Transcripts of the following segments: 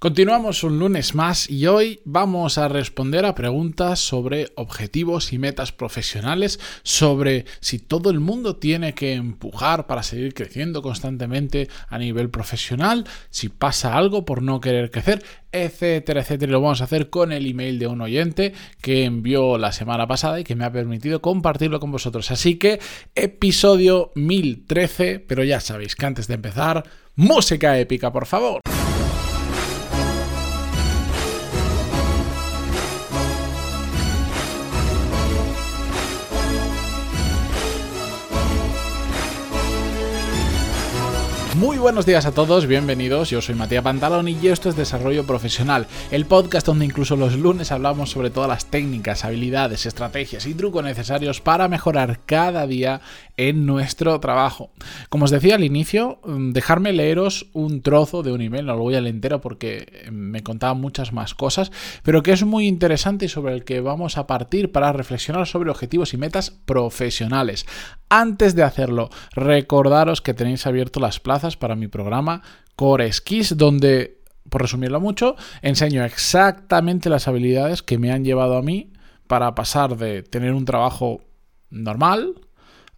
Continuamos un lunes más y hoy vamos a responder a preguntas sobre objetivos y metas profesionales, sobre si todo el mundo tiene que empujar para seguir creciendo constantemente a nivel profesional, si pasa algo por no querer crecer, etcétera, etcétera. Lo vamos a hacer con el email de un oyente que envió la semana pasada y que me ha permitido compartirlo con vosotros. Así que episodio 1013, pero ya sabéis que antes de empezar, música épica, por favor. Muy buenos días a todos, bienvenidos. Yo soy Matías Pantalón y esto es Desarrollo Profesional, el podcast donde incluso los lunes hablamos sobre todas las técnicas, habilidades, estrategias y trucos necesarios para mejorar cada día en nuestro trabajo. Como os decía al inicio, mm, dejarme leeros un trozo de un email, no lo voy a leer entero porque me contaban muchas más cosas, pero que es muy interesante y sobre el que vamos a partir para reflexionar sobre objetivos y metas profesionales. Antes de hacerlo, recordaros que tenéis abierto las plazas para mi programa Core Skills, donde, por resumirlo mucho, enseño exactamente las habilidades que me han llevado a mí para pasar de tener un trabajo normal,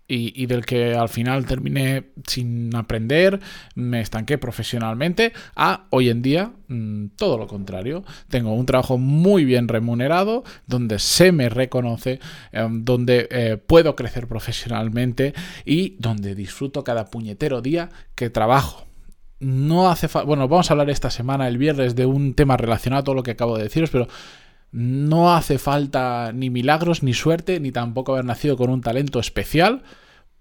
y, del que al final terminé sin aprender, me estanqué profesionalmente, a hoy en día mm, todo lo contrario. Tengo un trabajo muy bien remunerado, donde se me reconoce, em, donde eh, puedo crecer profesionalmente y donde disfruto cada puñetero día que trabajo no hace falta. Bueno, vamos a hablar esta semana, el viernes, de un tema relacionado a todo lo que acabo de deciros, pero no hace falta ni milagros, ni suerte, ni tampoco haber nacido con un talento especial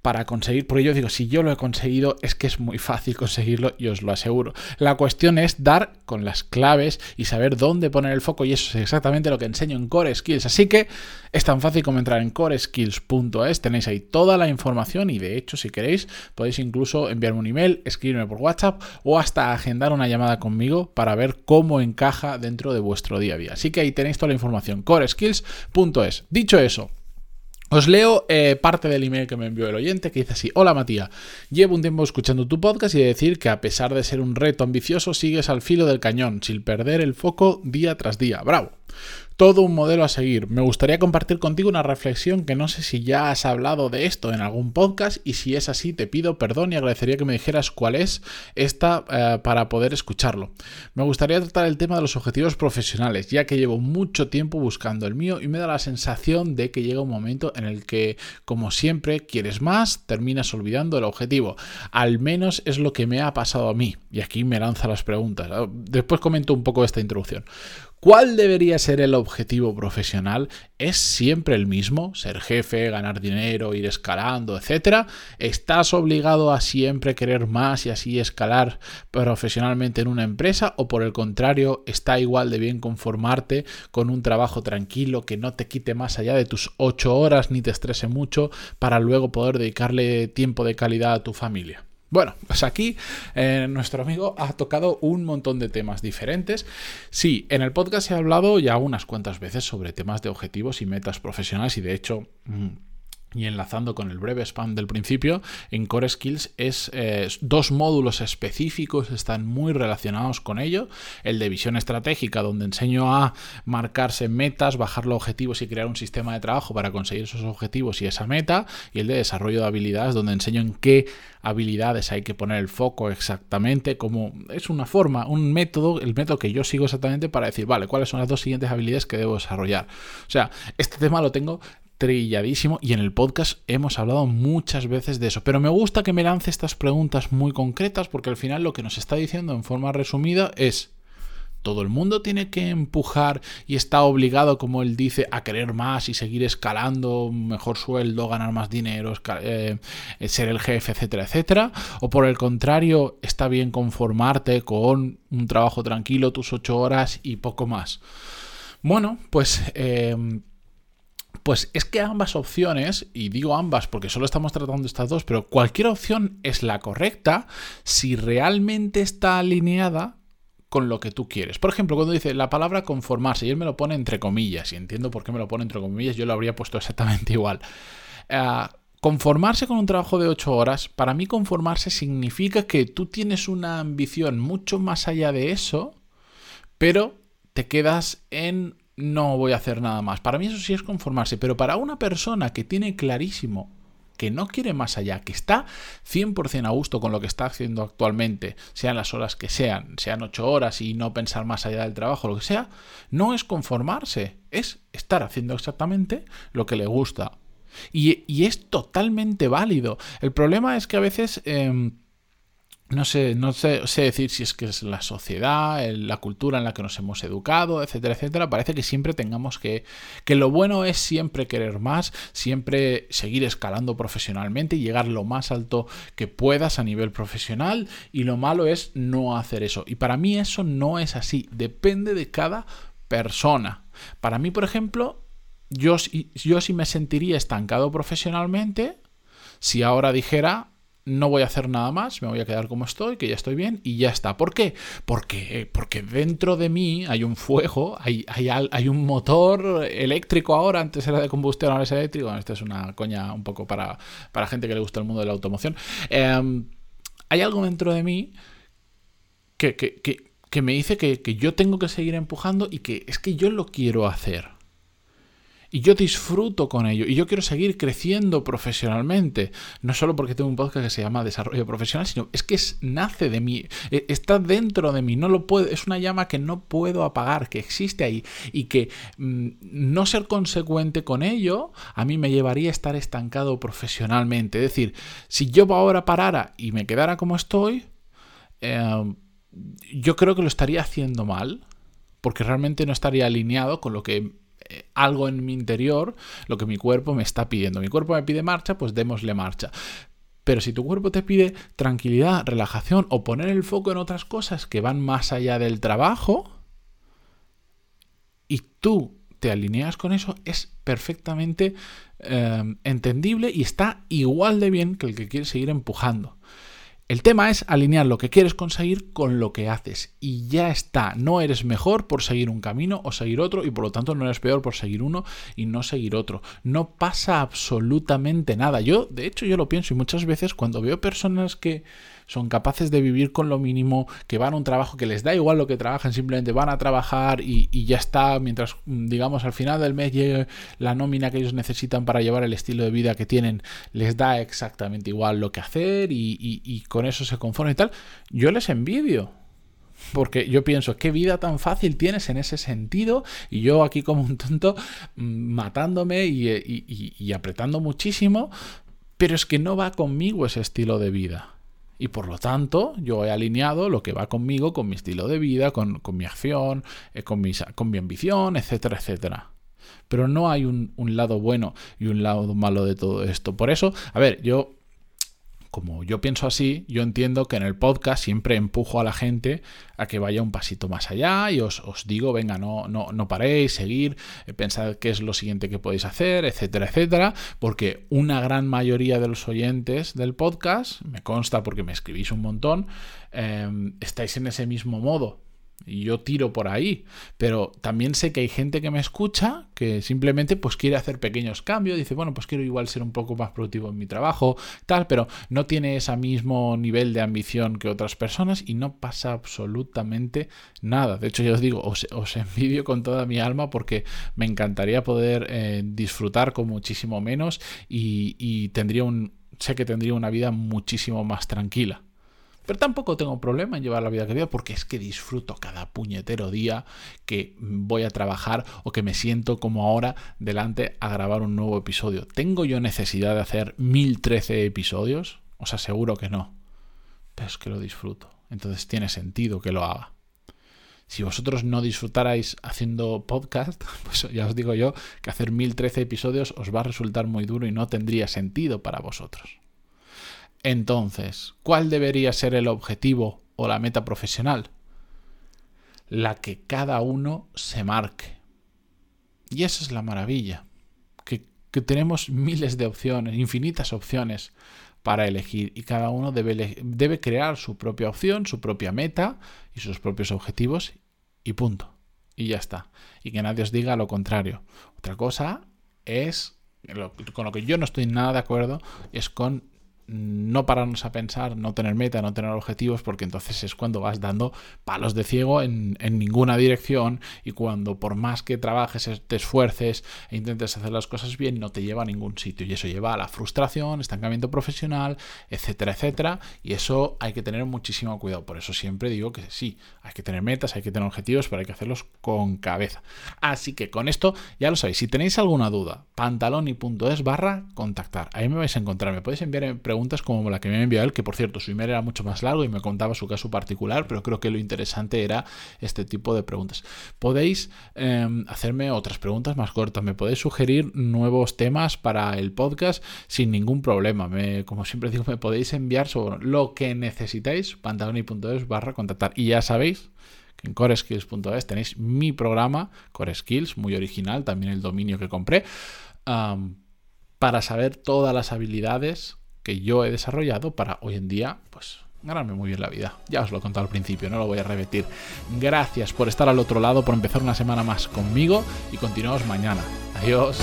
para conseguir, porque yo digo, si yo lo he conseguido, es que es muy fácil conseguirlo y os lo aseguro. La cuestión es dar con las claves y saber dónde poner el foco y eso es exactamente lo que enseño en Core Skills. Así que es tan fácil como entrar en coreskills.es, tenéis ahí toda la información y de hecho si queréis podéis incluso enviarme un email, escribirme por WhatsApp o hasta agendar una llamada conmigo para ver cómo encaja dentro de vuestro día a día. Así que ahí tenéis toda la información, coreskills.es. Dicho eso, os leo eh, parte del email que me envió el oyente que dice así, hola Matías, llevo un tiempo escuchando tu podcast y de decir que a pesar de ser un reto ambicioso sigues al filo del cañón, sin perder el foco día tras día. Bravo todo un modelo a seguir. Me gustaría compartir contigo una reflexión que no sé si ya has hablado de esto en algún podcast y si es así te pido perdón y agradecería que me dijeras cuál es esta eh, para poder escucharlo. Me gustaría tratar el tema de los objetivos profesionales ya que llevo mucho tiempo buscando el mío y me da la sensación de que llega un momento en el que como siempre quieres más, terminas olvidando el objetivo. Al menos es lo que me ha pasado a mí y aquí me lanza las preguntas. Después comento un poco esta introducción. ¿Cuál debería ser el objetivo profesional? ¿Es siempre el mismo? ¿Ser jefe, ganar dinero, ir escalando, etcétera? ¿Estás obligado a siempre querer más y así escalar profesionalmente en una empresa? ¿O por el contrario, está igual de bien conformarte con un trabajo tranquilo que no te quite más allá de tus ocho horas ni te estrese mucho para luego poder dedicarle tiempo de calidad a tu familia? Bueno, pues aquí eh, nuestro amigo ha tocado un montón de temas diferentes. Sí, en el podcast ha hablado ya unas cuantas veces sobre temas de objetivos y metas profesionales y de hecho... Mm, y enlazando con el breve spam del principio, en Core Skills es eh, dos módulos específicos, están muy relacionados con ello. El de visión estratégica, donde enseño a marcarse metas, bajar los objetivos y crear un sistema de trabajo para conseguir esos objetivos y esa meta. Y el de desarrollo de habilidades, donde enseño en qué habilidades hay que poner el foco exactamente, como es una forma, un método, el método que yo sigo exactamente para decir, vale, cuáles son las dos siguientes habilidades que debo desarrollar. O sea, este tema lo tengo trilladísimo y en el podcast hemos hablado muchas veces de eso. Pero me gusta que me lance estas preguntas muy concretas porque al final lo que nos está diciendo en forma resumida es todo el mundo tiene que empujar y está obligado, como él dice, a querer más y seguir escalando, mejor sueldo, ganar más dinero, eh, ser el jefe, etcétera, etcétera. O por el contrario, está bien conformarte con un trabajo tranquilo, tus ocho horas y poco más. Bueno, pues eh, pues es que ambas opciones, y digo ambas porque solo estamos tratando estas dos, pero cualquier opción es la correcta si realmente está alineada con lo que tú quieres. Por ejemplo, cuando dice la palabra conformarse, y él me lo pone entre comillas, y entiendo por qué me lo pone entre comillas, yo lo habría puesto exactamente igual. Eh, conformarse con un trabajo de 8 horas, para mí conformarse significa que tú tienes una ambición mucho más allá de eso pero te quedas en no voy a hacer nada más. Para mí eso sí es conformarse, pero para una persona que tiene clarísimo que no quiere más allá, que está 100% a gusto con lo que está haciendo actualmente, sean las horas que sean, sean 8 horas y no pensar más allá del trabajo, lo que sea, no es conformarse, es estar haciendo exactamente lo que le gusta. Y, es totalmente válido. El problema es que a veces... Em, no sé, no sé, decir si es que es la sociedad, la cultura en la que nos hemos educado, etcétera, etcétera. Parece que siempre tengamos que. que lo bueno es siempre querer más, siempre seguir escalando profesionalmente y llegar lo más alto que puedas a nivel profesional. Y lo malo es no hacer eso. Y para mí eso no es así. Depende de cada persona. Para mí, por ejemplo, yo, yo sí me sentiría estancado profesionalmente si ahora dijera no voy a hacer nada más, me voy a quedar como estoy, que ya estoy bien y ya está. ¿Por qué? Porque, porque dentro de mí hay un fuego, hay, hay, un motor eléctrico ahora, antes era de combustión, ahora es eléctrico. esta es una coña un poco para, para gente que le gusta el mundo de la automoción. Em, hay algo dentro de mí que, que me dice que yo tengo que seguir empujando y que es que yo lo quiero hacer. Y yo disfruto con ello. Y yo quiero seguir creciendo profesionalmente. No solo porque tengo un podcast que se llama Desarrollo Profesional, sino es que es, nace de mí. E, está dentro de mí. No lo puedo, es una llama que no puedo apagar, que existe ahí. Y que mm, no ser consecuente con ello a mí me llevaría a estar estancado profesionalmente. Es decir, si yo ahora parara y me quedara como estoy, em, yo creo que lo estaría haciendo mal porque realmente no estaría alineado con lo que algo en mi interior, lo que mi cuerpo me está pidiendo. Mi cuerpo me pide marcha, pues démosle marcha. Pero si tu cuerpo te pide tranquilidad, relajación o poner el foco en otras cosas que van más allá del trabajo, y tú te alineas con eso, es perfectamente eh, entendible y está igual de bien que el que quiere seguir empujando. El tema es alinear lo que quieres conseguir con lo que haces y ya está. No eres mejor por seguir un camino o seguir otro y por lo tanto no eres peor por seguir uno y no seguir otro. No pasa absolutamente nada. Yo, de hecho, yo lo pienso y muchas veces cuando veo personas que son capaces de vivir con lo mínimo, que van a un trabajo que les da igual lo que trabajan, simplemente van a trabajar y, ya está, mientras, digamos, al final del mes llegue la nómina que ellos necesitan para llevar el estilo de vida que tienen, les da exactamente igual lo que hacer y, con eso se conforman y tal. Yo les envidio. Porque yo pienso, qué vida tan fácil tienes en ese sentido. Y yo aquí como un tonto mm, matándome y, apretando muchísimo. Pero es que no va conmigo ese estilo de vida. Y por lo tanto, yo he alineado lo que va conmigo, con mi estilo de vida, con, mi acción, eh, con, con mi ambición, etcétera, etcétera. Pero no hay un, un lado bueno y un lado malo de todo esto. Por eso, a ver, yo como yo pienso así, yo entiendo que en el podcast siempre empujo a la gente a que vaya un pasito más allá y os, digo, venga, no, no, no paréis, seguir, eh, pensad qué es lo siguiente que podéis hacer, etcétera, etcétera, porque una gran mayoría de los oyentes del podcast, me consta porque me escribís un montón, eh, estáis en ese mismo modo y yo tiro por ahí, pero también sé que hay gente que me escucha que simplemente pues quiere hacer pequeños cambios, dice, bueno, pues quiero igual ser un poco más productivo en mi trabajo, tal, pero no tiene ese mismo nivel de ambición que otras personas y no pasa absolutamente nada. De hecho, yo os digo, os, envidio con toda mi alma porque me encantaría poder eh, disfrutar con muchísimo menos y, y tendría un, sé que tendría una vida muchísimo más tranquila. Pero tampoco tengo problema en llevar la vida que vivo porque es que disfruto cada puñetero día que voy a trabajar o que me siento como ahora delante a grabar un nuevo episodio. ¿Tengo yo necesidad de hacer 1013 episodios? Os aseguro que no. Pero es que lo disfruto. Entonces tiene sentido que lo haga. Si vosotros no disfrutarais haciendo podcast, pues ya os digo yo que hacer 1013 episodios os va a resultar muy duro y no tendría sentido para vosotros. Entonces, ¿cuál debería ser el objetivo o la meta profesional? La que cada uno se marque. Y esa es la maravilla, que, tenemos miles de opciones, infinitas opciones para elegir y cada uno debe, debe crear su propia opción, su propia meta y sus propios objetivos y punto. Y ya está. Y que nadie os diga lo contrario. Otra cosa es, con lo que yo no estoy nada de acuerdo, es con no pararnos a pensar, no tener meta, no tener objetivos, porque entonces es cuando vas dando palos de ciego en, ninguna dirección y cuando por más que trabajes, te esfuerces e intentes hacer las cosas bien, no te lleva a ningún sitio. Y eso lleva a la frustración, estancamiento profesional, etcétera, etcétera. Y eso hay que tener muchísimo cuidado. Por eso siempre digo que sí, hay que tener metas, hay que tener objetivos, pero hay que hacerlos con cabeza. Así que con esto ya lo sabéis. Si tenéis alguna duda, pantaloni.es barra contactar. Ahí me vais a encontrar. Me podéis enviar preguntas como la que me envió él, que por cierto su email era mucho más largo y me contaba su caso particular, pero creo que lo interesante era este tipo de preguntas. Podéis em, hacerme otras preguntas más cortas, me podéis sugerir nuevos temas para el podcast sin ningún problema. Como siempre digo, me podéis enviar sobre lo que necesitáis, pantaloni.es barra contactar. Y ya sabéis que en coreskills.es tenéis mi programa, Core Skills, muy original, también el dominio que compré, para saber todas las habilidades que yo he desarrollado para hoy en día, pues ganarme muy bien la vida. Ya os lo he contado al principio, no lo voy a repetir. Gracias por estar al otro lado, por empezar una semana más conmigo y continuamos mañana. Adiós.